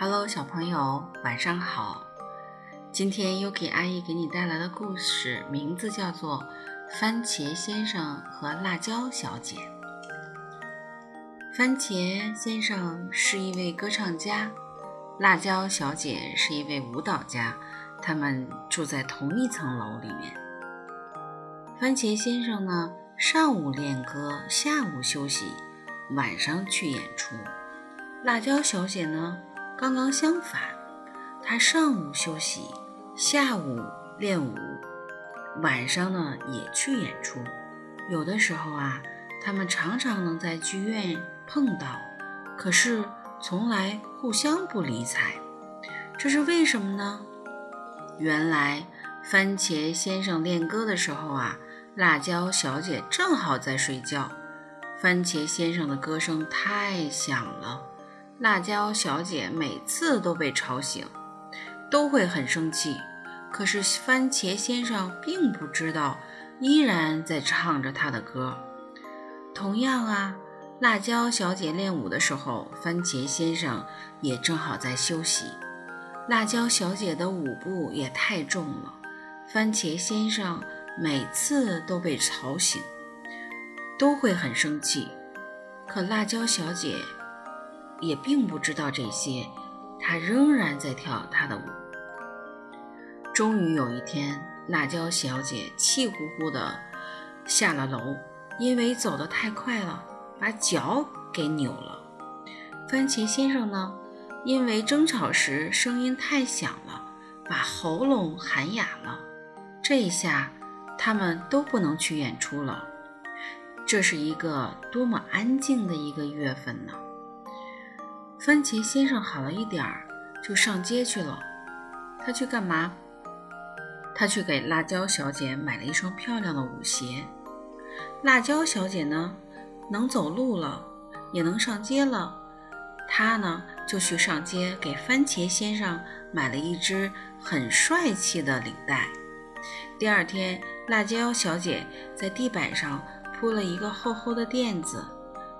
Hello，小朋友，晚上好。今天又给阿姨给你带来的故事，名字叫做《番茄先生和辣椒小姐》。番茄先生是一位歌唱家，辣椒小姐是一位舞蹈家，他们住在同一层楼里面。番茄先生呢，上午练歌，下午休息，晚上去演出。辣椒小姐呢，刚刚相反，他上午休息，下午练舞，晚上呢也去演出。有的时候啊，他们常常能在剧院碰到，可是从来互相不理睬。这是为什么呢？原来番茄先生练歌的时候啊。辣椒小姐正好在睡觉，番茄先生的歌声太响了，辣椒小姐每次都被吵醒，都会很生气。可是番茄先生并不知道，依然在唱着他的歌。同样啊，辣椒小姐练舞的时候，番茄先生也正好在休息。辣椒小姐的舞步也太重了，番茄先生。每次都被吵醒，都会很生气。可辣椒小姐也并不知道这些，他仍然在跳他的舞。终于有一天，辣椒小姐气呼呼地下了楼，因为走得太快了，把脚给扭了。番茄先生呢，因为争吵时声音太响了，把喉咙喊哑了。这一下。他们都不能去演出了，这是一个多么安静的一个月份呢？番茄先生好了一点儿，就上街去了。他去干嘛？他去给辣椒小姐买了一双漂亮的舞鞋。辣椒小姐呢，能走路了，也能上街了。她呢，就去上街给番茄先生买了一只很帅气的领带。第二天，辣椒小姐在地板上铺了一个厚厚的垫子。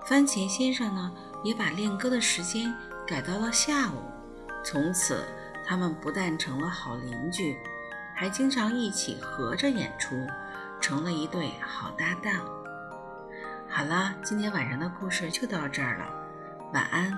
番茄先生呢，也把练歌的时间改到了下午。从此，他们不但成了好邻居，还经常一起合着演出，成了一对好搭档。好了，今天晚上的故事就到这儿了，晚安。